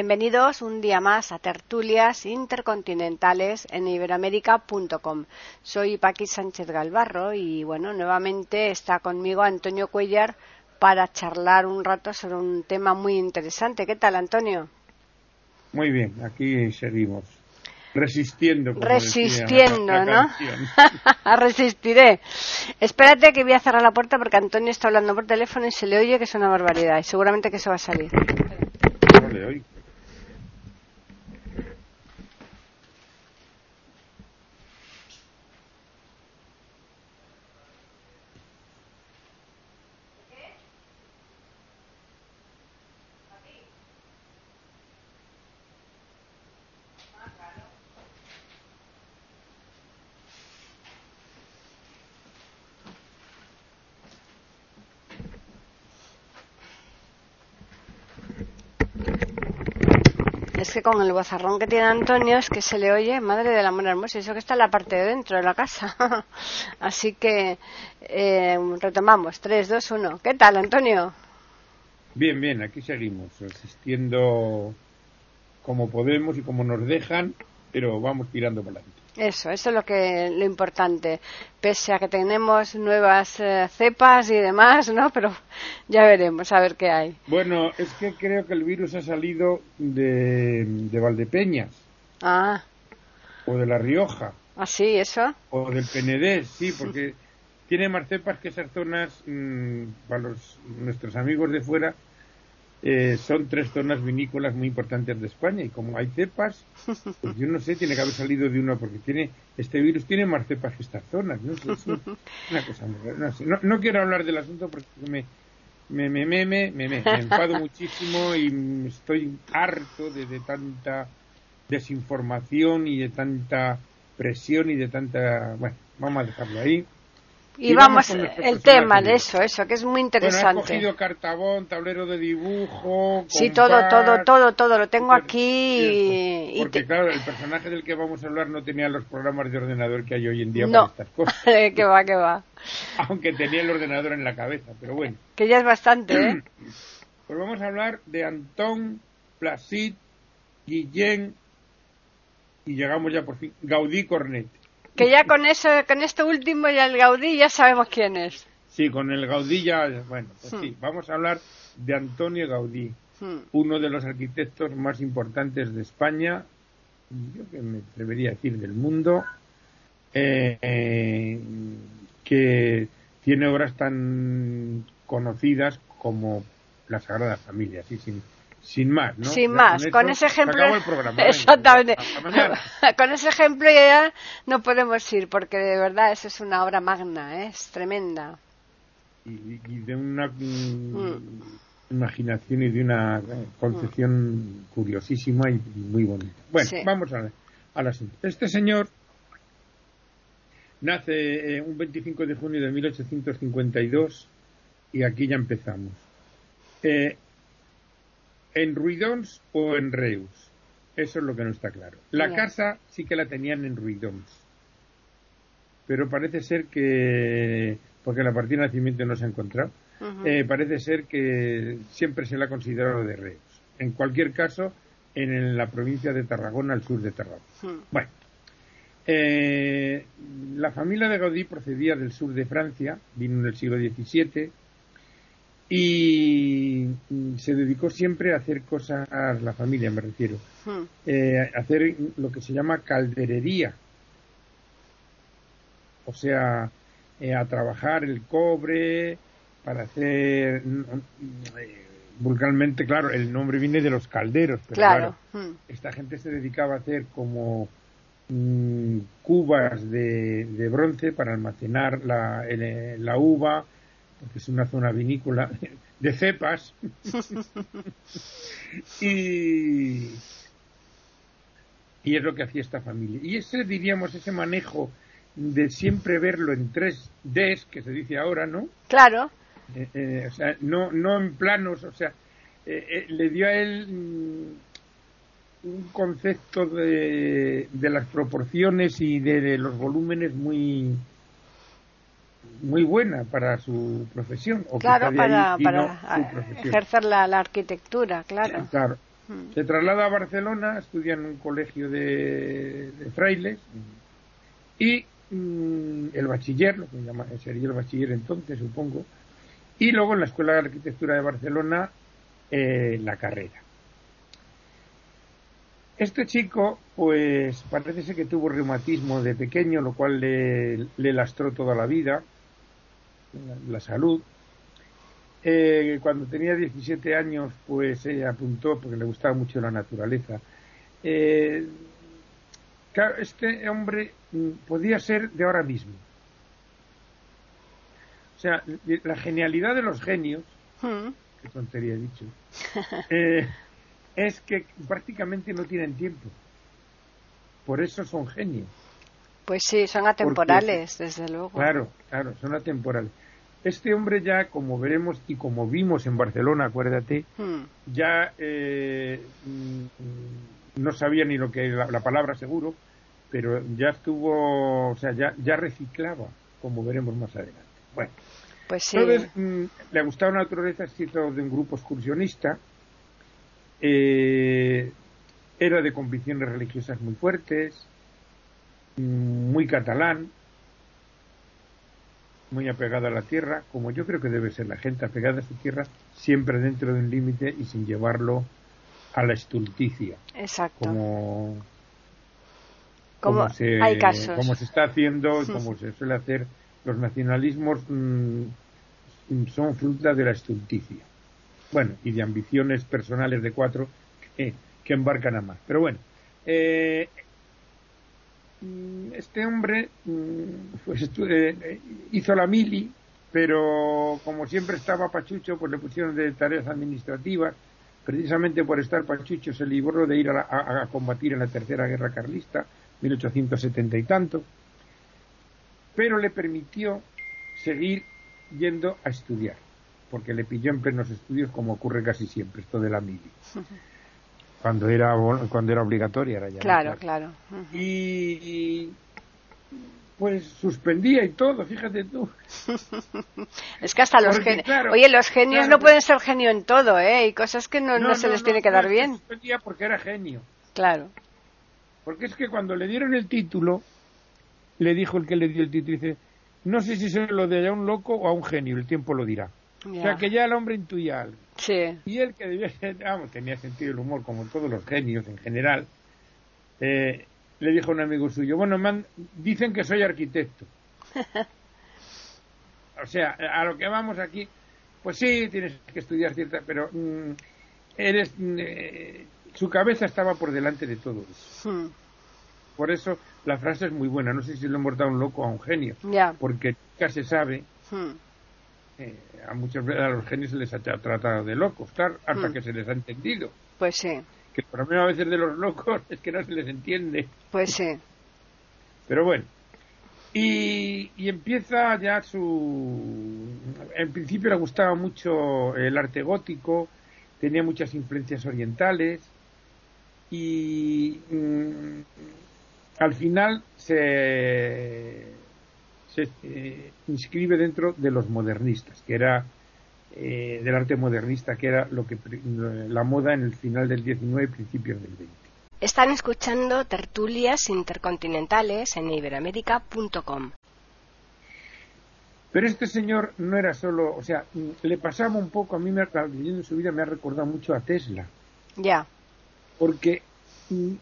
Bienvenidos un día más a Tertulias Intercontinentales en iberoamérica.com. Soy Paqui Sánchez Galvarro y bueno, nuevamente está conmigo Antonio Cuellar para charlar un rato sobre un tema muy interesante. ¿Qué tal, Antonio? Muy bien, aquí seguimos. Resistiendo. Resistiendo, ¿no? Resistiré. Espérate que voy a cerrar la puerta porque Antonio está hablando por teléfono y se le oye que es una barbaridad y seguramente que se va a salir. No le oigo. Que con el bozarrón que tiene Antonio es que se le oye, madre del amor hermoso, eso que está en la parte de dentro de la casa. Así que eh, retomamos. 3, 2, 1. ¿Qué tal, Antonio? Bien, bien, aquí seguimos, resistiendo como podemos y como nos dejan, pero vamos tirando para adelante. Eso, eso es lo que lo importante. Pese a que tenemos nuevas eh, cepas y demás, ¿no? Pero ya veremos a ver qué hay. Bueno, es que creo que el virus ha salido de, de Valdepeñas. Ah. O de La Rioja. ¿Ah, sí, eso? O del Penedés, sí, porque tiene más cepas que esas zonas, mmm, para los, nuestros amigos de fuera, eh, son tres zonas vinícolas muy importantes de España y como hay cepas, pues yo no sé, tiene que haber salido de una porque tiene este virus tiene más cepas que estas zonas, ¿no? Sé, no, no, quiero hablar del asunto porque me me me me me, me, me enfado muchísimo y estoy harto de, de tanta desinformación y de tanta presión y de tanta bueno, vamos a dejarlo ahí. Y, y vamos, vamos el tema de eso, eso, que es muy interesante. Bueno, cogido cartabón, tablero de dibujo. Sí, todo, todo, todo, todo, lo tengo aquí. Porque, y te... claro, el personaje del que vamos a hablar no tenía los programas de ordenador que hay hoy en día no. para estas cosas. que va, que va. Aunque tenía el ordenador en la cabeza, pero bueno. Que ya es bastante, ¿eh? Pues vamos a hablar de Antón, Placid, Guillén y llegamos ya por fin, Gaudí Cornet que ya con eso, con esto último y el Gaudí ya sabemos quién es. Sí, con el Gaudí ya, bueno, pues hmm. sí, vamos a hablar de Antonio Gaudí, hmm. uno de los arquitectos más importantes de España, yo que me atrevería a decir del mundo, eh, eh, que tiene obras tan conocidas como la Sagrada Familia, sí, sin, sin más, ¿no? Sin más, con, con ese ejemplo. El programa, Exactamente. con ese ejemplo ya no podemos ir, porque de verdad eso es una obra magna, ¿eh? es tremenda. Y, y de una mm. imaginación y de una concepción mm. curiosísima y, y, muy bonita. Bueno, sí. vamos a, al asunto. Este señor nace eh, un 25 de junio de 1852 y aquí ya empezamos. Eh, en Ruidons o en Reus. Eso es lo que no está claro. La casa sí que la tenían en Ruidons. Pero parece ser que, porque la partida de nacimiento no se ha encontrado, uh -huh. eh, parece ser que siempre se la ha considerado de Reus. En cualquier caso, en, en la provincia de Tarragona, al sur de Tarragona. Uh -huh. Bueno, eh, la familia de Gaudí procedía del sur de Francia, vino en el siglo XVII, y se dedicó siempre a hacer cosas, la familia me refiero, hmm. eh, hacer lo que se llama calderería, o sea, eh, a trabajar el cobre para hacer, eh, vulgarmente, claro, el nombre viene de los calderos, pero claro, claro hmm. esta gente se dedicaba a hacer como mmm, cubas de, de, bronce para almacenar la, el, la uva, porque es una zona vinícola de cepas. y, Y es lo que hacía esta familia. Y ese, diríamos, ese manejo de siempre verlo en tres Ds, que se dice ahora, ¿no? Claro. Eh, eh, o sea, no, no en planos, o sea, eh, le dio a él mm, un concepto de, de las proporciones y de, los volúmenes muy muy buena para su profesión. O claro, para, ejercer la, arquitectura, claro. Claro. Mm. Se traslada a Barcelona, estudia en un colegio de, de frailes y Mm, el bachiller, lo que llama, sería el bachiller entonces, supongo, y luego en la Escuela de Arquitectura de Barcelona eh, la carrera. Este chico, pues parece ser que tuvo reumatismo de pequeño, lo cual le, lastró toda la vida, la, salud. Eh, cuando tenía 17 años, pues ella apuntó, porque le gustaba mucho la naturaleza. Eh, este hombre mm, podía ser de ahora mismo. O sea, la genialidad de los genios, hmm. qué tontería he dicho, eh, es que prácticamente no tienen tiempo. Por eso son genios. Pues sí, son atemporales, desde luego. Claro, claro, son atemporales. Este hombre ya, como veremos y como vimos en Barcelona, acuérdate, hmm. ya eh, mm, no sabía ni lo que era la palabra seguro, pero ya estuvo, o sea, ya, ya reciclaba, como veremos más adelante. Bueno, pues sí. entonces mm, le gustaba la naturaleza, sido de un grupo excursionista, eh, era de convicciones religiosas muy fuertes, muy catalán, muy apegada a la tierra, como yo creo que debe ser la gente apegada a su tierra, siempre dentro de un límite y sin llevarlo a la estulticia. Exacto. Como como, se, Como se está haciendo, como se suele hacer, los nacionalismos mm, son fruta de la estulticia. Bueno, y de ambiciones personales de cuatro que, embarcan a más. Pero bueno, eh, este hombre mm, pues eh, hizo la mili, pero como siempre estaba pachucho, pues le pusieron de tareas administrativas. Precisamente por estar pachucho se libró de ir a combatir en la Tercera Guerra Carlista 1870 y tanto, pero le permitió seguir yendo a estudiar, porque le pilló en plenos estudios como ocurre casi siempre, esto de la mili. Cuando era, cuando era obligatoria era ya. Claro, claro. y, pues suspendía y todo, fíjate tú. es que hasta los genios. Oye, los genios no pueden ser genio en todo, ¿eh? Hay cosas que no, no, se les tiene que dar bien. Suspendía porque era genio. Claro. Porque es que cuando le dieron el título, le dijo el que le dio el título, dice, no sé si se lo de a un loco o a un genio, el tiempo lo dirá. O sea que ya el hombre intuía algo. Sí. Y él que debía ser, vamos, tenía sentido del humor como todos los genios en general, eh, le dijo a un amigo suyo, bueno, man, dicen que soy arquitecto. o sea, a lo que vamos aquí, pues sí, tienes que estudiar cierta, pero mm, eres, eh, su cabeza estaba por delante de todo eso. Hmm. Por eso la frase es muy buena. No sé si lo hemos dado un loco a un genio. Porque nunca se sabe. Hmm. Eh, a muchos a los genios se les ha tratado de locos, claro, hasta hmm. que se les ha entendido. Pues sí. Que el problema a veces de los locos es que no se les entiende. Pues sí. Pero bueno. Y, y, empieza ya su. En principio le gustaba mucho el arte gótico, tenía muchas influencias orientales, y mm, al final se, se eh, inscribe dentro de los modernistas, que era eh, del arte modernista, que era lo que la moda en el final del 19 y principios del 20. Están escuchando tertulias intercontinentales en iberamérica.com. Pero este señor no era solo, o sea, le pasaba un poco, a mí me, leyendo su vida me ha recordado mucho a Tesla. Ya porque mm,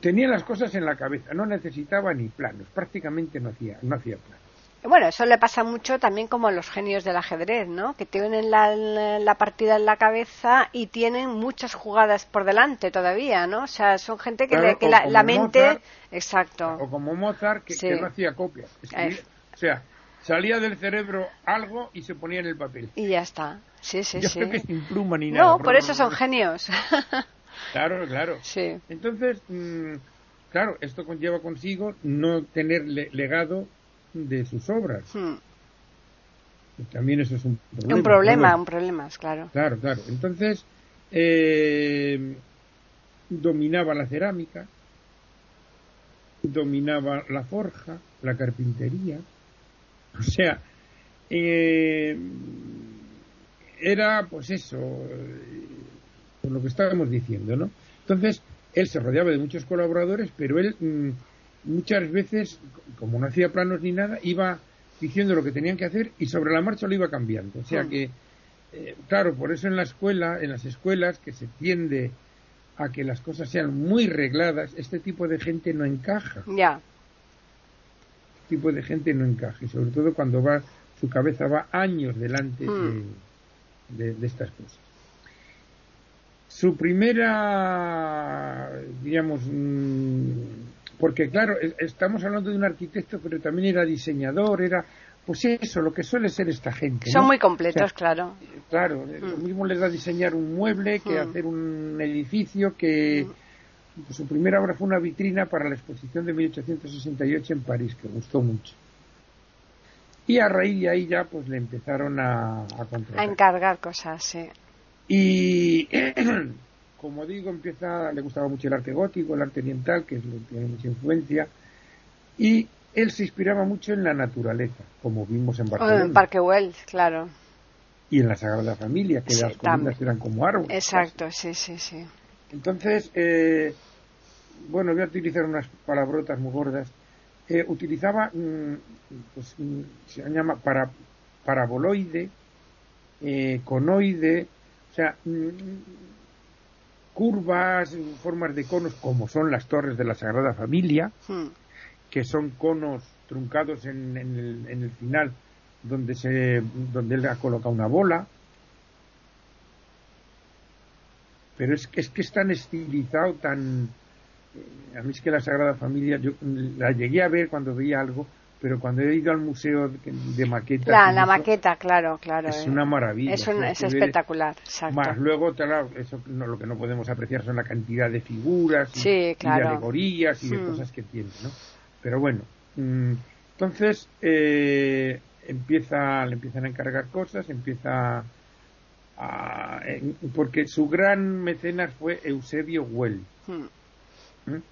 tenía las cosas en la cabeza, no necesitaba ni planos, prácticamente no hacía, no hacía planos. Bueno, eso le pasa mucho también como a los genios del ajedrez, ¿no? Que tienen la, partida en la cabeza y tienen muchas jugadas por delante todavía, ¿no? O sea, son gente que, la, mente... exacto. O como Mozart, que, no hacía copias. o sea, salía del cerebro algo y se ponía en el papel. Y ya está. Sí, sí, Yo sí. Creo que sin pluma ni nada. No, por eso son genios. Claro, claro. Sí. Entonces, mm, claro, esto conlleva consigo no tener legado de sus obras. Hmm. También eso es un problema. Un problema, un problema, claro. Claro, claro. Entonces, eh, dominaba la cerámica, dominaba la forja, la carpintería. O sea, eh, era pues eso, por lo que estábamos diciendo, ¿no? Entonces, él se rodeaba de muchos colaboradores, pero él mm, muchas veces, como no hacía planos ni nada, iba diciendo lo que tenían que hacer y sobre la marcha lo iba cambiando. O sea mm. que, eh, claro, por eso en la escuela, en las escuelas, que se tiende a que las cosas sean muy regladas, este tipo de gente no encaja. Ya. Este tipo de gente no encaja, y sobre todo cuando va, su cabeza va años delante mm. de, de estas cosas. Su primera, digamos, mm, porque claro, estamos hablando de un arquitecto, pero también era diseñador, era, pues eso, lo que suele ser esta gente. Son muy completos, claro. Claro, mm. lo mismo les da diseñar un mueble que mm. hacer un edificio que... Pues su primera obra fue una vitrina para la exposición de 1868 en París, que gustó mucho. Y a raíz de ahí ya pues le empezaron a, a A encargar cosas, sí. Y como digo, empieza, le gustaba mucho el arte gótico, el arte oriental, que es lo que tiene mucha influencia, y él se inspiraba mucho en la naturaleza, como vimos en Barcelona. en Parque Güell, claro. Y en la Sagrada Familia, que las columnas eran como árboles. Exacto, sí, sí, sí. Entonces, eh, bueno, voy a utilizar unas palabrotas muy gordas. Eh, utilizaba, mm, pues, mm, se llama para, paraboloide, eh, conoide, o sea, mm, curvas, formas de conos, como son las torres de la Sagrada Familia, hmm. que son conos truncados en, el, en, el, final, donde, se, donde él ha colocado una bola. Pero es que es, que es tan estilizado, tan... Eh, a mí es que la Sagrada Familia, yo la llegué a ver cuando veía algo, pero cuando he ido al museo de, maquetas la, la maqueta claro claro es una maravilla es, es espectacular exacto. más luego claro, eso no, lo que no podemos apreciar son la cantidad de figuras y, de alegorías y de hmm. cosas que tiene no pero bueno mm, entonces eh, empieza le empiezan a encargar cosas empieza a, porque su gran mecenas fue Eusebio Huel hmm. ¿Mm?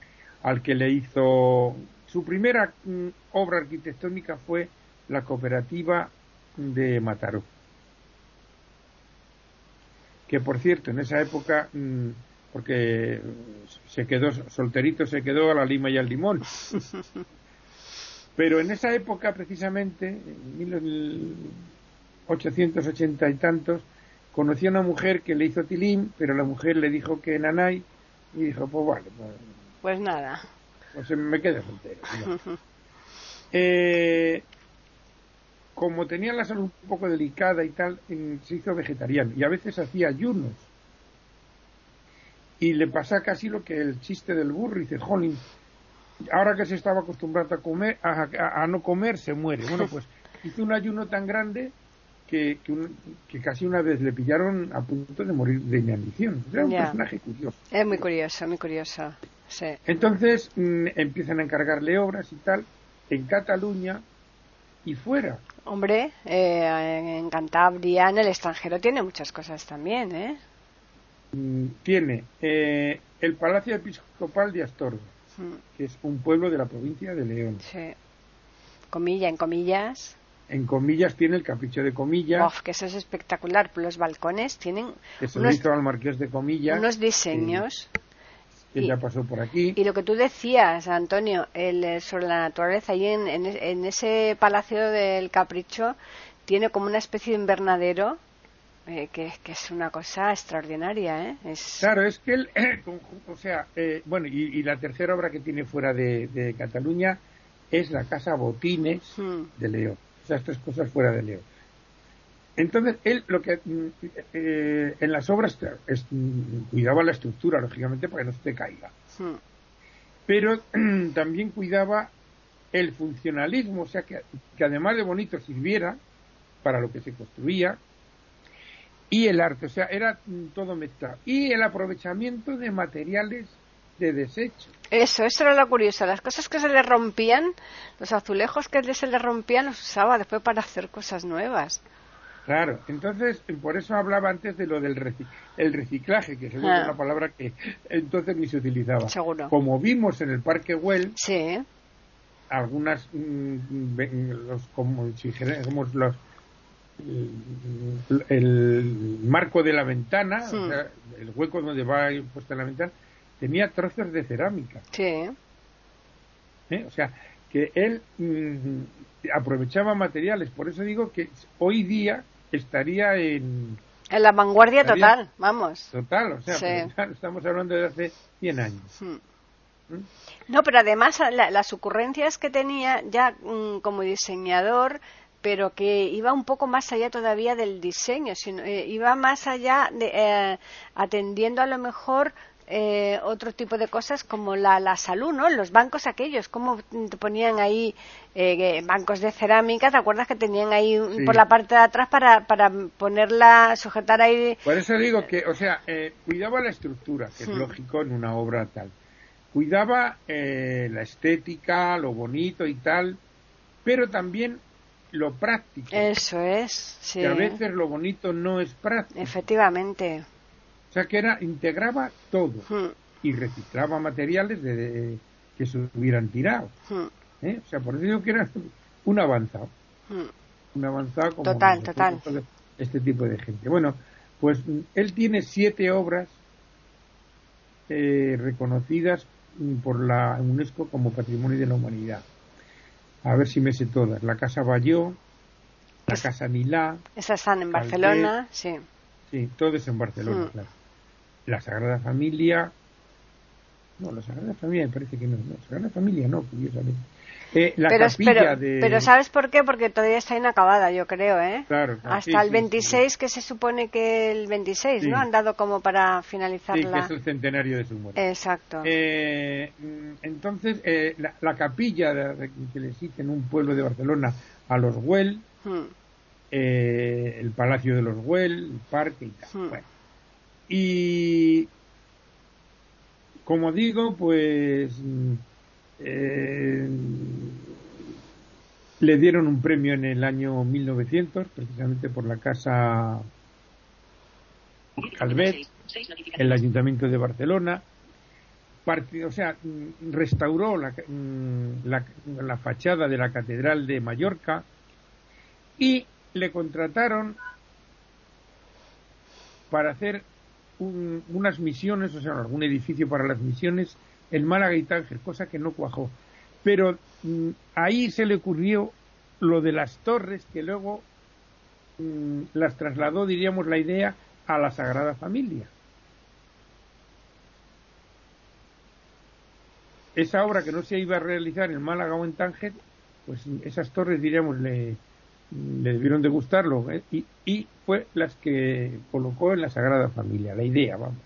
al que le hizo su primera mm, obra arquitectónica fue la cooperativa de Mataró. Que por cierto, en esa época, mm, porque se quedó solterito, se quedó a la lima y al limón. Pero en esa época, precisamente, en 1880 y tantos, conoció a una mujer que le hizo tilín, pero la mujer le dijo que nanay y dijo, pues vale. Pues, pues nada pues me quedé soltero. eh, como tenía la salud un poco delicada y tal, se hizo vegetariano y a veces hacía ayunos. Y le pasa casi lo que el chiste del burro, y dice, jolín, ahora que se estaba acostumbrado a comer, a, no comer, se muere. Bueno, pues hizo un ayuno tan grande que, que, casi una vez le pillaron a punto de morir de inanición. Era un personaje curioso. Es muy curioso, muy curioso. Entonces mm, empiezan a encargarle obras y tal en Cataluña y fuera. Hombre, eh, en Cantabria, en el extranjero, tiene muchas cosas también, ¿eh? Mm, tiene eh, el Palacio Episcopal de Astorga, mm. que es un pueblo de la provincia de León. Sí. Comilla, en comillas. En comillas tiene el capricho de comillas. Uf, que eso es espectacular. Los balcones tienen. Eso unos, al marqués de comillas. Unos diseños que ya pasó por aquí. Y lo que tú decías, Antonio, el, eh, sobre la naturaleza, ahí en, en, ese Palacio del Capricho tiene como una especie de invernadero eh, que, que, es una cosa extraordinaria, ¿eh? Es... Claro, es que él, o sea, eh, bueno, y, la tercera obra que tiene fuera de, Cataluña es la Casa Botines hmm. de León. O sea, estas cosas fuera de León. Entonces, él lo que mm, eh, en las obras mm, cuidaba la estructura, lógicamente, para que no se te caiga. Pero también cuidaba el funcionalismo, o sea, que, además de bonito sirviera para lo que se construía, y el arte, o sea, era mm, todo mezclado. Y el aprovechamiento de materiales de desecho. Eso, eso era lo curioso. Las cosas que se le rompían, los azulejos que se le rompían, los usaba después para hacer cosas nuevas. Claro, entonces por eso hablaba antes de lo del el reciclaje, que es una ah. palabra que entonces ni se utilizaba. Seguro. Como vimos en el Parque Well, sí. algunas, mm, los, como si dijéramos los, el, marco de la ventana, el hueco donde va puesta la ventana, tenía trozos de cerámica. Sí. ¿Eh? O sea, que él mm, aprovechaba materiales. Por eso digo que hoy día estaría en... En la vanguardia total, vamos. Total, o sea, estamos hablando de hace 100 años. Hmm. ¿Mm? No, pero además las ocurrencias que tenía ya mm, como diseñador, pero que iba un poco más allá todavía del diseño, sino, eh, iba más allá de, eh, atendiendo a lo mejor eh, otro tipo de cosas como la, la, salud, ¿no? Los bancos aquellos, como te ponían ahí eh, bancos de cerámica, ¿te acuerdas que tenían ahí por la parte de atrás para, para ponerla, sujetar ahí? Por eso digo que, o sea, eh, cuidaba la estructura, que es hmm. lógico en una obra tal. Cuidaba eh, la estética, lo bonito y tal, pero también lo práctico. Eso es, sí. Que a veces lo bonito no es práctico. Efectivamente. O sea que era, integraba todo hmm. y reciclaba materiales de, que se hubieran tirado. Hmm. ¿eh? O sea, por eso digo que era un avanzado. Hmm. Un avanzado como total, total. este tipo de gente. Bueno, pues él tiene siete obras eh, reconocidas por la UNESCO como Patrimonio de la Humanidad. A ver si me sé todas. La Casa Bayó, la Casa Milá. Esas están en Barcelona, sí. Sí, todo en Barcelona, claro la Sagrada Familia. No, la Sagrada Familia me parece que no. La Sagrada Familia no, curiosamente. Eh, la pero, capilla de... pero ¿sabes por qué? Porque todavía está inacabada, yo creo, ¿eh? Claro. Hasta el 26, que se supone que el 26, ¿no? Han dado como para finalizar sí, que es el centenario de su muerte. Exacto. Eh, entonces, eh, la, capilla que le existe en un pueblo de Barcelona a los Güell, hmm. el Palacio de los Güell, el parque y tal. Hmm. Bueno y como digo, pues eh, le dieron un premio en el año 1900, precisamente por la casa Calvet, el Ayuntamiento de Barcelona. o sea, restauró la, la, la fachada de la Catedral de Mallorca y le contrataron para hacer unas misiones, o sea, algún edificio para las misiones en Málaga y Tánger, cosa que no cuajó. Pero mm, ahí se le ocurrió lo de las torres que luego mm, las trasladó, diríamos, la idea a la Sagrada Familia. Esa obra que no se iba a realizar en Málaga o en Tánger, pues esas torres, diríamos, le, le debieron de gustarlo ¿eh? y, y, fue las que colocó en la Sagrada Familia, la idea, vamos.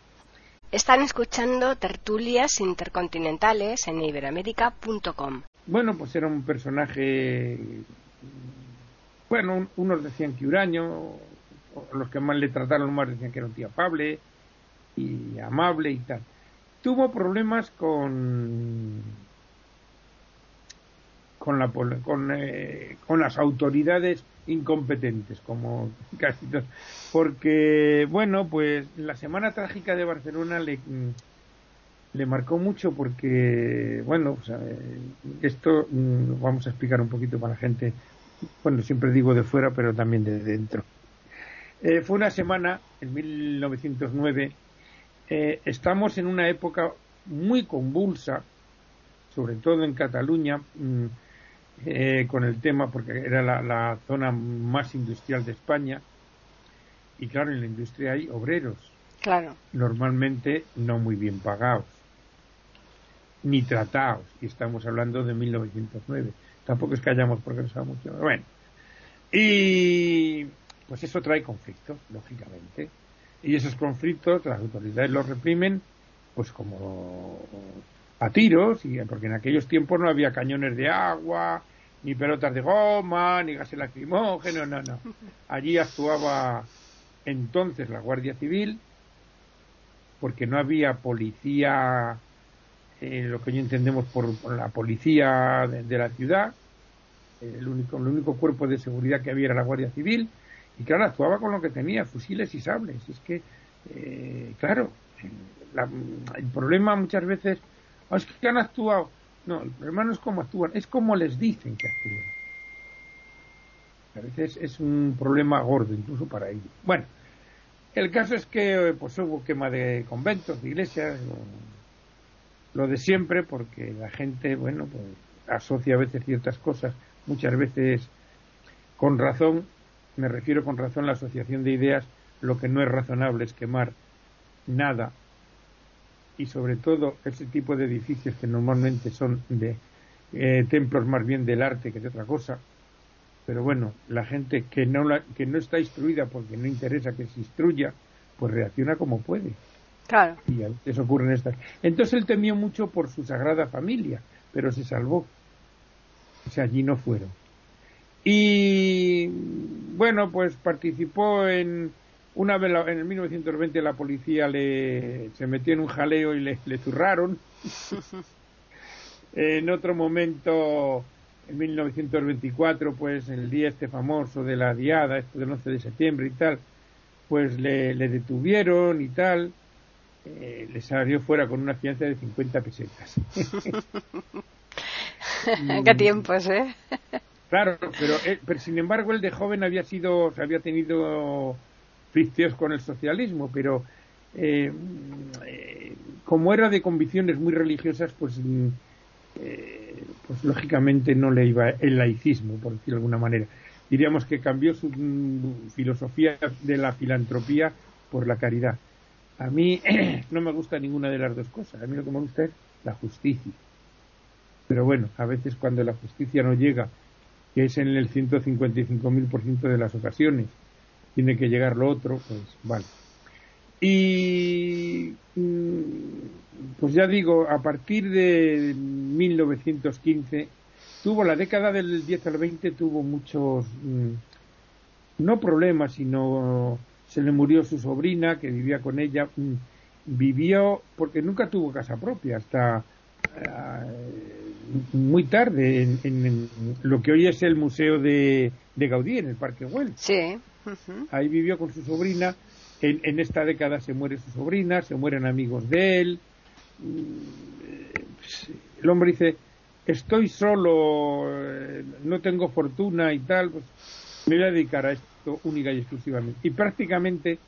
Están escuchando tertulias intercontinentales en iberamérica.com. Bueno, pues era un personaje, bueno, unos decían que huraño, los que más le trataron más decían que era un tío afable y amable y tal. Tuvo problemas con con, la, con, eh, con las autoridades incompetentes, como casi todos. Porque, bueno, pues la Semana Trágica de Barcelona le, le marcó mucho porque, bueno, esto mm, vamos a explicar un poquito para la gente, bueno, siempre digo de fuera, pero también de dentro. Eh, fue una semana, en 1909, eh, estamos en una época muy convulsa, sobre todo en Cataluña, mm, eh, con el tema porque era la, zona más industrial de España y claro, en la industria hay obreros. Claro. Normalmente no muy bien pagados ni tratados y estamos hablando de 1909. Tampoco es que hayamos progresado mucho. Bueno, y pues eso trae conflictos, lógicamente. Y esos conflictos las autoridades los reprimen pues como a tiros, y porque en aquellos tiempos no había cañones de agua, ni pelotas de goma, ni gases lacrimógenos, no, no. Allí actuaba entonces la Guardia Civil, porque no había policía eh, lo que yo entendemos por, la policía de, la ciudad, el único, el único cuerpo de seguridad que había era la Guardia Civil, y claro, actuaba con lo que tenía, fusiles y sables. Es que, eh, claro, el problema muchas veces oh, es que han actuado. No, el problema no es cómo actúan, es cómo les dicen que actúan. A veces es un problema gordo, incluso para ellos. Bueno, el caso es que pues hubo quema de conventos, de iglesias, lo, de siempre, porque la gente, bueno, pues asocia a veces ciertas cosas, muchas veces con razón, me refiero con razón a la asociación de ideas, lo que no es razonable es quemar nada y sobre todo ese tipo de edificios que normalmente son de eh, templos más bien del arte que de otra cosa. Pero bueno la gente que no que no está instruida porque no interesa que se instruya pues reacciona como puede. Claro. Y eso ocurre en estas. Entonces él temió mucho por su sagrada familia pero se salvó. O sea allí no fueron. Y bueno pues participó en una vez en el 1920 la policía le, se metió en un jaleo y le, le zurraron. en otro momento, en 1924, pues el día este famoso de la diada, esto del 11 de septiembre y tal, pues le, le detuvieron y tal. Eh, le salió fuera con una fianza de 50 pesetas. ¿Qué tiempos, eh? Claro, pero, pero sin embargo él de joven había sido, había tenido con el socialismo, pero eh, eh, como era de convicciones muy religiosas, pues, mm, eh, pues lógicamente no le iba el laicismo, por decirlo de alguna manera. Diríamos que cambió su mm, filosofía de la filantropía por la caridad. A mí no me gusta ninguna de las dos cosas. A mí lo que me gusta es la justicia. Pero bueno, a veces cuando la justicia no llega, que es en el 155.000% de las ocasiones, tiene que llegar lo otro, pues vale. Y mm, pues ya digo, a partir de 1915 tuvo la década del 10 al 20 tuvo muchos mm, no problemas, sino se le murió su sobrina que vivía con ella, mm, vivió porque nunca tuvo casa propia hasta eh, muy tarde en, lo que hoy es el museo de, de Gaudí en el Parque Güell. Sí. Ahí vivió con su sobrina. En, esta década se muere su sobrina, se mueren amigos de él. El hombre dice, estoy solo, eh, no tengo fortuna y tal, pues me voy a dedicar a esto única y exclusivamente. Y prácticamente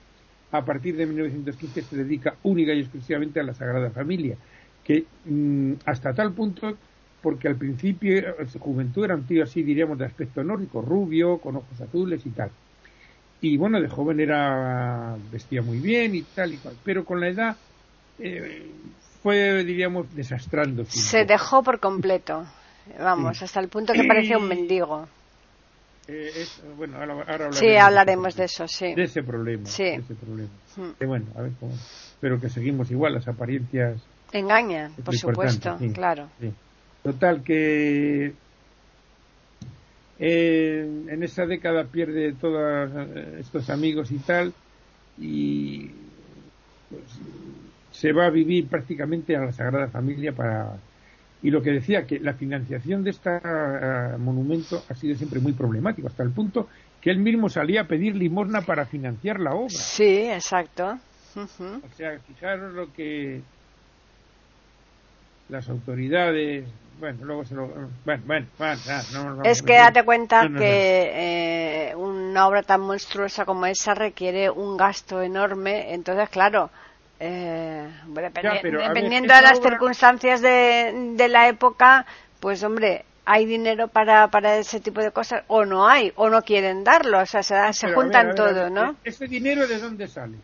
a partir de 1915 se dedica única y exclusivamente a la Sagrada Familia, que mm, hasta tal punto, porque al principio, en su juventud era un tío así, diríamos, de aspecto nórdico, rubio, con ojos azules y tal y bueno, de joven era vestía muy bien y tal y cual, pero con la edad eh, fue, diríamos, desastrando. Se dejó por completo, vamos, hasta el punto que parecía un mendigo. Eh, bueno, ahora, hablaremos, sí, hablaremos de eso, sí. De ese problema. Sí. De ese problema. Mm. bueno, a ver cómo. Pero que seguimos igual, las apariencias. Engañan, por supuesto, claro. Total, que eh, en esa década pierde todos eh, estos amigos y tal y pues, se va a vivir prácticamente a la Sagrada Familia para y lo que decía que la financiación de este monumento ha sido siempre muy problemático hasta el punto que él mismo salía a pedir limosna para financiar la obra. Sí, exacto. O sea, fijaros lo que las autoridades bueno, luego se lo. Bueno, bueno, Es que date cuenta que eh, una obra tan monstruosa como esa requiere un gasto enorme, entonces, claro. Eh, dependiendo de las circunstancias de, de la época, pues hombre, hay dinero para, para ese tipo de cosas o no hay, o no quieren darlo, o sea, se, se juntan todo, ¿no? ¿Ese dinero de dónde sale?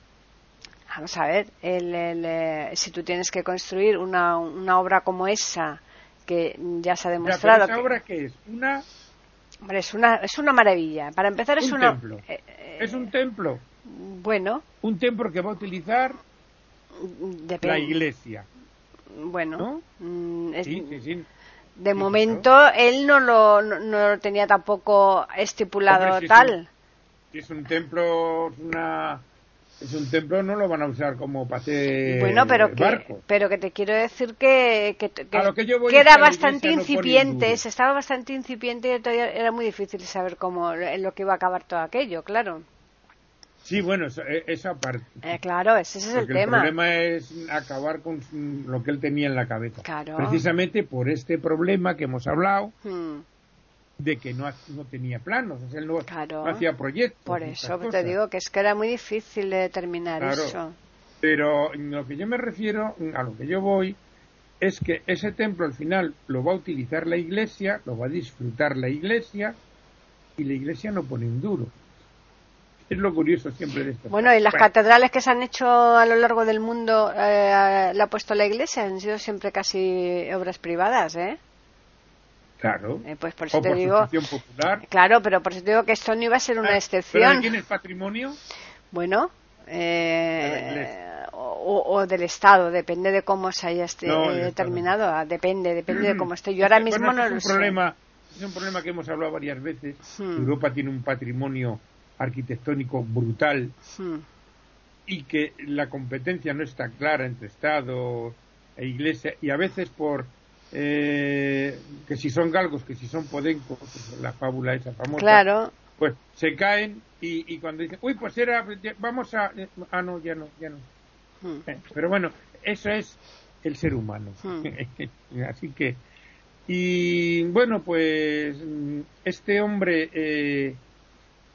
Vamos a ver, el, eh, si tú tienes que construir una, una obra como esa, que ya se ha demostrado. ¿Esa obra qué es? Una. es una, es una maravilla. Para empezar, es un una. Templo. Eh, eh, es un templo. Bueno. Un templo que va a utilizar la iglesia. Bueno. Mm, sí, sí, De momento, él no lo, no, lo tenía tampoco estipulado tal. es un templo, una es un templo, no lo van a usar como hacer Bueno, pero que, barco. pero que te quiero decir que, que, que- A lo que yo voy era bastante no incipiente, estaba bastante incipiente y todavía era muy difícil saber cómo, en lo que iba a acabar todo aquello, claro. Sí, bueno, eso- e- esa parte. Eh, claro, ese, es el Porque el tema. problema es acabar con lo que él tenía en la cabeza. Claro. Precisamente por este problema que hemos hablado Hmm, de que no, no tenía planos, o sea, él no, Claro. no hacía proyectos. por eso te cosas. digo que es que era muy difícil de determinar Claro. eso. Pero en lo que yo me refiero, a lo que yo voy, es que ese templo al final lo va a utilizar la iglesia, lo va a disfrutar la iglesia, y la iglesia no pone un duro. Es lo curioso siempre de esto. Bueno, y las catedrales que se han hecho a lo largo del mundo, eh, la ha puesto la iglesia, han sido siempre casi obras privadas, ¿eh? Claro. Eh, pues por eso o te por digo, popular. claro, pero por eso te digo que esto no iba a ser una Ah, ¿Pero excepción. de quién es patrimonio? Bueno, eh, o, o del Estado, depende de cómo se haya este, No, determinado, ah, depende, depende de cómo esté. Yo ahora mismo no es lo un sé. problema, Es un problema que hemos hablado varias veces. Hmm. Europa tiene un patrimonio arquitectónico brutal Hmm, y que la competencia no está clara entre Estado e Iglesia y a veces por eh, que si son galgos, que si son podencos, la fábula esa famosa, Claro, pues se caen y, y cuando dicen, uy, pues era, vamos a, ah, no, ya no, ya no. hmm. Eh, Pero bueno, eso es el ser humano. Hmm. Así que, y bueno, pues este hombre eh,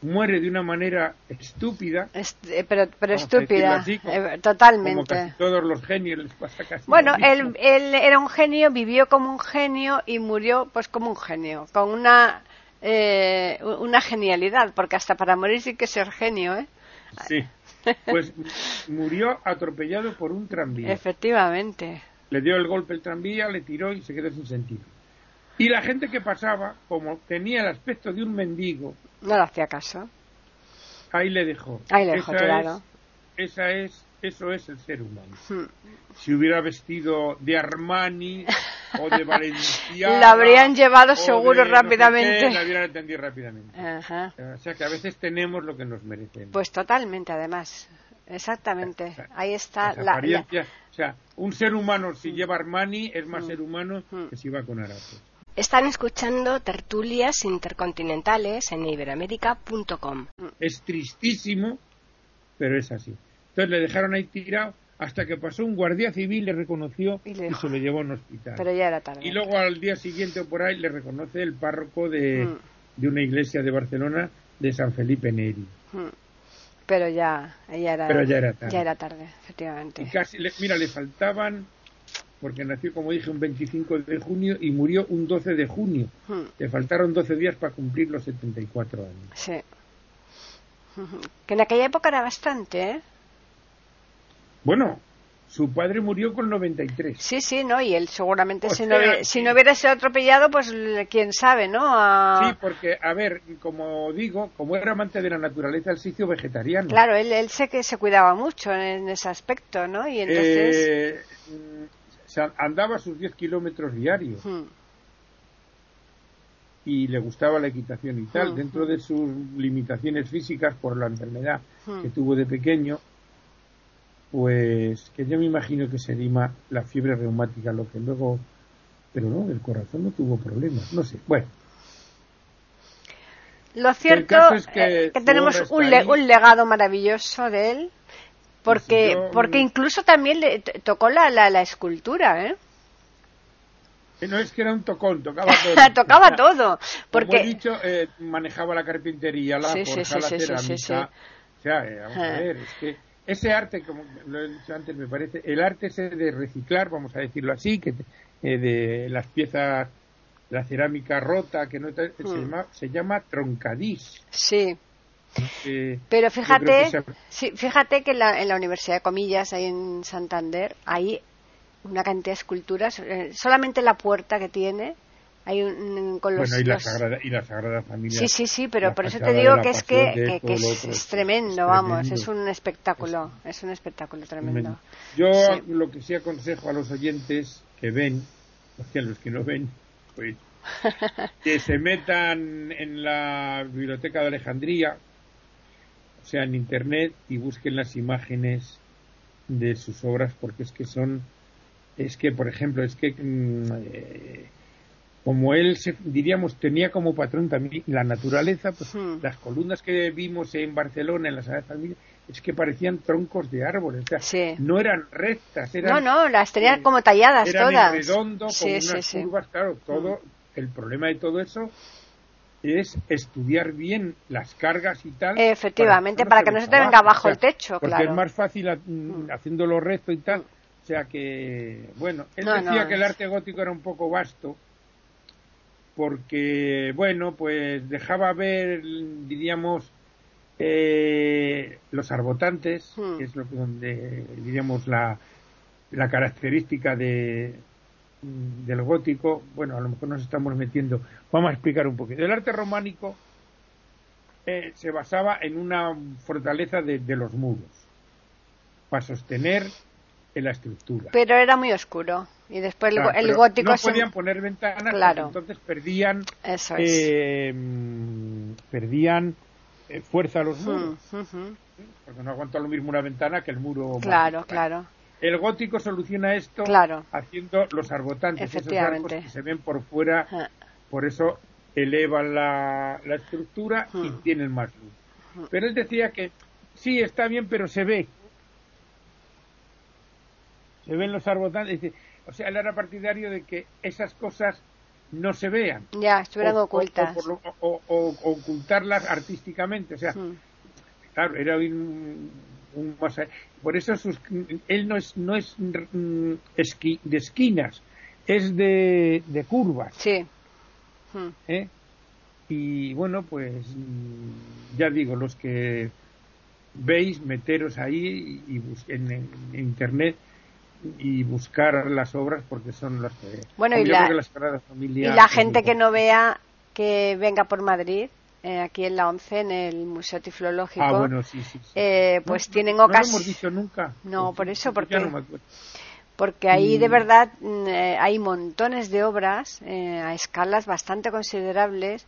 muere de una manera estúpida, Es- eh, pero, pero estúpida, así, como- eh, como totalmente. casi todos los genios les pasa casi. Bueno, él, él era un genio, vivió como un genio y murió pues como un genio, con una eh, una genialidad, porque hasta para morir sí que ser genio, ¿eh? Sí. Pues murió atropellado por un tranvía. Efectivamente. Le dio el golpe el tranvía, le tiró y se quedó sin sentido. Y la gente que pasaba, como tenía el aspecto de un mendigo, No le hacía caso. ahí le dejó. Ahí le dejó Esa es- esa es, eso es el ser humano. Hmm. Si hubiera vestido de Armani o de Valenciaga, La habrían llevado seguro de no sé rápidamente. qué, la hubieran entendido rápidamente. Ajá. O sea que a veces tenemos lo que nos merecemos. Pues totalmente, además. Exactamente. Ahí está Las la, la-. O sea, un ser humano si lleva Armani es más Mm. ser humano Mm. que si va con harapos. Están escuchando tertulias intercontinentales en iberamérica.com. Es tristísimo, pero es así. Entonces le dejaron ahí tirado hasta que pasó un guardia civil, le reconoció Y le se lo llevó a un hospital. Pero ya era tarde. Y luego al día siguiente o por ahí le reconoce el párroco de, Mm. de una iglesia de Barcelona de San Felipe Neri. Hmm. Pero ya, ya era, Pero ya era tarde. ya era tarde, efectivamente. Y casi, le- mira, le faltaban, porque nació, como dije, un 25 de junio y murió un 12 de junio. Hmm. Le faltaron 12 días para cumplir los 74 años. Sí. Que en aquella época era bastante, ¿eh? Bueno, su padre murió con 93. Sí, sí, ¿no? Y él seguramente si, no, sea, hubiera- si no hubiera sido atropellado, pues quién sabe, ¿no? A- Sí, porque, a ver, como digo, como era amante de la naturaleza, él se hizo vegetariano. Claro, él, él sé que se cuidaba mucho en ese aspecto, ¿no? Y entonces... Eh, mm, se andaba sus 10 kilómetros diarios hmm, y le gustaba la equitación y tal. Mm. Dentro de sus limitaciones físicas por la enfermedad hmm. que tuvo de pequeño, pues que yo me imagino que sería ma- la fiebre reumática lo que luego... Pero no, el corazón no tuvo problemas, no sé. Bueno, Lo cierto es que eh, que tenemos un, le- un legado maravilloso de él, porque, yo- porque incluso también le tocó la, la, la escultura, ¿eh? No es que era un tocón, tocaba todo. Tocaba todo, Como he porque... dicho, eh, manejaba la carpintería, la Sí, forja, sí, la sí, cerámica. O sea, eh, vamos a Ah. ver, es que ese arte, como lo he dicho antes, me parece, el arte ese de reciclar, vamos a decirlo así, que eh, de las piezas, la cerámica rota, que no te- se, llama, se llama troncadís. Sí, Eh, pero fíjate, que sí, fíjate que en la, en la Universidad de Comillas, ahí en Santander, hay una cantidad de esculturas, eh, solamente la puerta que tiene, hay un, con los... bueno, y la, los- Sagrada, y la Sagrada Familia. Sí, sí, sí, pero por eso te digo que es que, que- es, otro, es tremendo, vamos, es un espectáculo, Es- es un espectáculo Tremendo. tremendo. Yo Sí. lo que sí aconsejo a los oyentes que ven, a los que no ven, pues que se metan en la biblioteca de Alejandría, sea, en internet y busquen las imágenes de sus obras porque es que son, es que, por ejemplo, es que mm, eh, como él, se, diríamos, tenía como patrón también la naturaleza, pues Hmm. las columnas que vimos en Barcelona, en la Sagrada Familia, es que parecían troncos de árboles, o sea, Sí. no eran rectas, eran, No, no, las tenían eh, como talladas eran todas. redondo, Sí, con sí, unas sí. curvas, claro, todo, el problema de todo eso es estudiar bien las cargas y tal. Efectivamente, para que no se te venga abajo el techo, porque claro. es más fácil a- Mm. haciéndolo recto y tal. O sea que, bueno, él No, decía no, que el arte gótico era un poco vasto, porque, bueno, pues dejaba ver, diríamos, eh, los arbotantes, Hmm. que es lo que donde, diríamos, la, la característica de, del gótico. Bueno, a lo mejor nos estamos metiendo. Vamos a explicar un poquito. El arte románico eh, se basaba en una fortaleza de, de los muros para sostener en la estructura. Pero era muy oscuro. Y después el, Claro, el pero gótico no se- podían poner ventanas, Claro. entonces perdían Eso es. eh, perdían eh, fuerza a los muros, Mm, ujú. porque no aguanta lo mismo una ventana que el muro. Claro, mágico. claro. El gótico soluciona esto Claro. haciendo los arbotantes, esos arcos que se ven por fuera, Ah, por eso elevan la, la estructura y tienen más luz. Pero él decía que sí, está bien, pero se ve. Se ven los arbotantes. Dice, o sea, él era partidario de que esas cosas no se vean. Ya, estuvieran O- ocultas. O, ocultarlas artísticamente. O sea, claro, era un, Por eso sus, él no es, no es mm, esqui- de esquinas, es de, de curvas. Sí. ¿eh? Y bueno, pues ya digo, los que veis, meteros ahí y, en, en internet y buscar las obras porque son las que... Bueno, y la- que Y gente que no vea, que venga por Madrid, eh, aquí en la 11, en el Museo Tiflológico, Ah, bueno, sí, sí. sí. eh, pues no, tienen No lo ocasión. hemos dicho nunca. No, Pues por eso, porque- no. Porque ahí de Mm. verdad mm, eh, hay montones de obras a escalas bastante considerables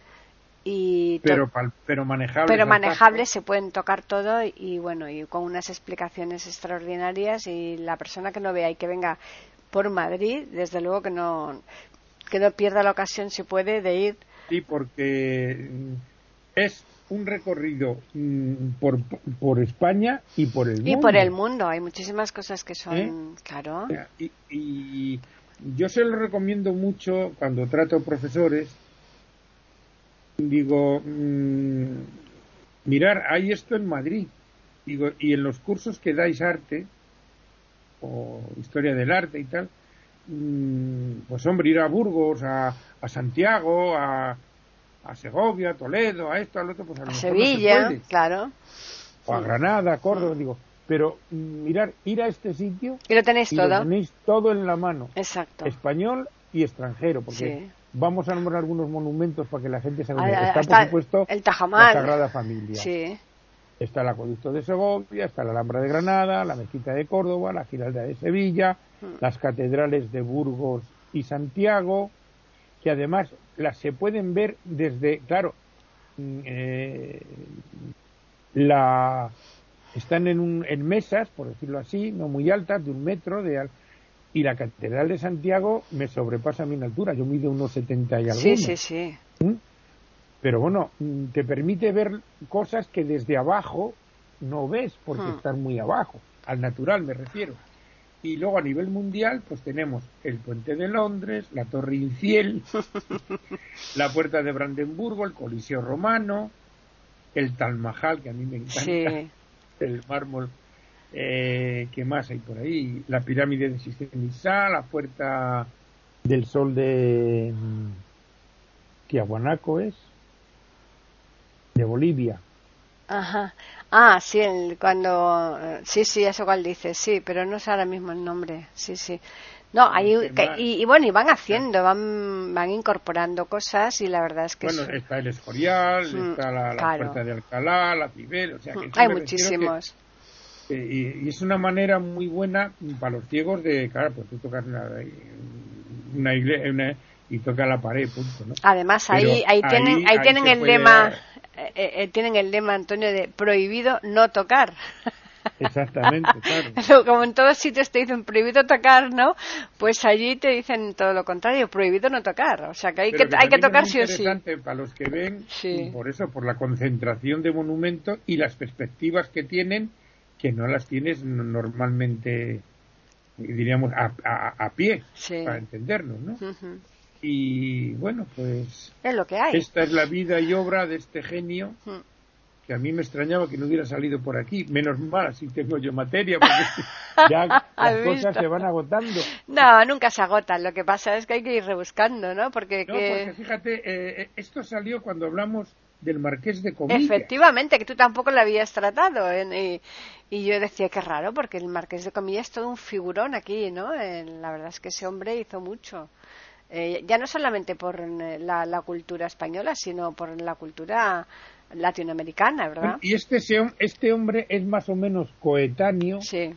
y Pero, pero manejables. pero manejables se pueden tocar todo y bueno y con unas explicaciones extraordinarias y la persona que no vea y que venga por Madrid desde luego que no que no pierda la ocasión si puede de ir Sí, porque es un recorrido mm, por, por España y por el mundo. y por el mundo hay muchísimas cosas que son ¿Eh? claro Y, y yo se lo recomiendo mucho cuando trato profesores. Digo, mm, mirar, hay esto en Madrid. Digo, y en los cursos que dais arte, o historia del arte y tal, mm, pues hombre, ir a Burgos, a, a Santiago, a, a Segovia, a Toledo, a esto, al otro, pues a, lo a no Sevilla puede. claro o a Granada, a Córdoba, digo, pero mm, mirar, ir a este sitio y lo tenéis y lo todo tenéis todo en la mano, exacto español y extranjero, porque Sí. vamos a nombrar algunos monumentos para que la gente se Ah, vea. Está, está por supuesto, el la Tajamal Sagrada Familia. sí Está el Acueducto de Segovia, está la Alhambra de Granada, la Mezquita de Córdoba, la Giralda de Sevilla, Mm. las catedrales de Burgos y Santiago, que además las se pueden ver desde, claro, mm, eh, la están en, un, en mesas, por decirlo así, no muy altas, de un metro, de al- y la Catedral de Santiago me sobrepasa a en altura, yo mido unos 70 y algo. sí sí sí Pero bueno, mm, te permite ver cosas que desde abajo no ves porque Hmm. están muy abajo, al natural me refiero. Y luego a nivel mundial, pues tenemos el puente de Londres, la Torre Infiel, la puerta de Brandenburgo, el Coliseo Romano, el Taj Mahal, que a mí me encanta, sí el mármol, eh, ¿qué más hay por ahí? La pirámide de Chichén Itzá, la puerta del sol de mm, Tiahuanaco es, de Bolivia. Ajá. Ah, sí, el- cuando... Sí, sí, eso cual dice, sí, pero no sé ahora mismo el nombre. Sí, sí. No, ¿Qué que- y, y bueno, y van haciendo, van, van incorporando cosas y la verdad es que Bueno, es- está el Escorial, Mm, está la, la claro. puerta de Alcalá, la Cibel, o sea que eso hay muchísimos. que- y, y es una manera muy buena para los ciegos de, claro, pues tú tocas una, una iglesia una- y toca la pared, punto, ¿no? Además, ahí, ahí, tienen, ahí, ahí tienen el lema, eh, eh, tienen el lema, Antonio, de prohibido no tocar. Exactamente, claro. Como en todos sitios te dicen prohibido tocar, ¿no? Pues allí te dicen todo lo contrario, prohibido no tocar. O sea que hay que, hay que tocar sí o sí. para los que ven, por eso, por la concentración de monumentos y las perspectivas que tienen, que no las tienes normalmente, diríamos, a, a, pie, para entendernos, ¿no? Y bueno, pues. Es lo que hay. Esta es la vida y obra de este genio que a mí me extrañaba que no hubiera salido por aquí. Menos mal, así tengo yo materia, porque ya las cosas se van agotando. No, nunca se agotan. Lo que pasa es que hay que ir rebuscando, ¿no? Porque, no, porque fíjate, eh, eh, esto salió cuando hablamos del Marqués de Comillas. Efectivamente, que tú tampoco lo habías tratado. y, yo decía que raro, porque el Marqués de Comillas es todo un figurón aquí, ¿no? la verdad es que ese hombre hizo mucho. Eh, ya no solamente por la, la, cultura española, sino por la cultura latinoamericana, ¿verdad? Y este, este hombre es más o menos coetáneo, sí.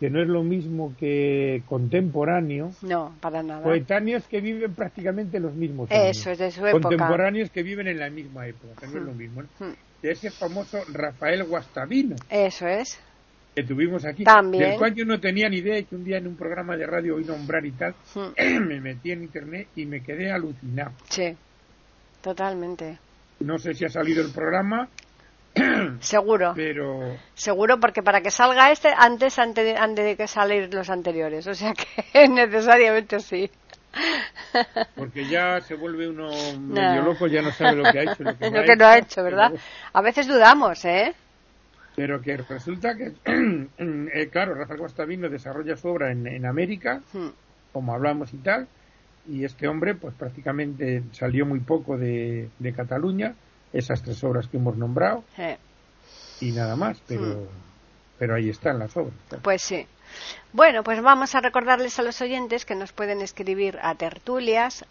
que no es lo mismo que contemporáneo. No, para nada. Coetáneos que viven prácticamente los mismos años. Eso, es de su época. Contemporáneos que viven en la misma época, que no es lo hmm. mismo. ¿no? Hmm. Ese famoso Rafael Guastavino. Eso es. Que tuvimos aquí. También. Del cual yo no tenía ni idea que un día en un programa de radio oí nombrar y tal, hmm. me metí en internet y me quedé alucinado. Sí, totalmente. No sé si ha salido el programa. Seguro. Pero... Seguro porque para que salga este, antes, antes, antes de que salir los anteriores. O sea que necesariamente sí. Porque ya se vuelve uno medio loco, ya no sabe lo que ha hecho. Lo que, no, que no ha hecho, ¿verdad? A veces dudamos, ¿eh? Pero que resulta que, eh, claro, Rafael Guastavino desarrolla su obra en, en América, hmm. como hablamos y tal, y este hombre pues prácticamente salió muy poco de, Cataluña, esas tres obras que hemos nombrado, y nada más, pero, hmm. pero ahí están las obras. Pues sí. Bueno, pues vamos a recordarles a los oyentes que nos pueden escribir a tertulias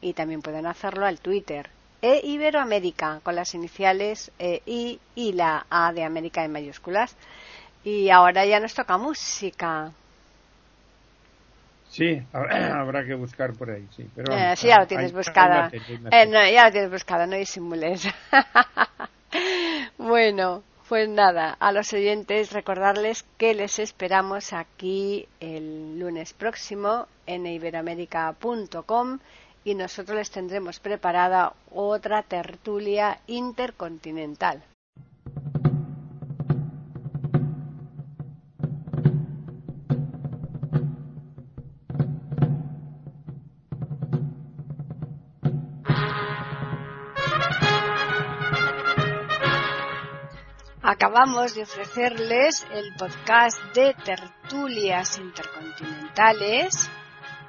y también pueden hacerlo al Twitter e Iberoamérica con las iniciales e, I y la A de América en mayúsculas. Y ahora ya nos toca música. Sí, habrá que buscar por ahí, sí. Pero eh, sí, ya lo tienes buscada. Eh, no, ya lo tienes buscada, no disimules. bueno, pues nada, a los oyentes recordarles que les esperamos aquí el lunes próximo en iberoamérica.com y nosotros les tendremos preparada otra tertulia intercontinental. acabamos de ofrecerles el podcast de tertulias intercontinentales.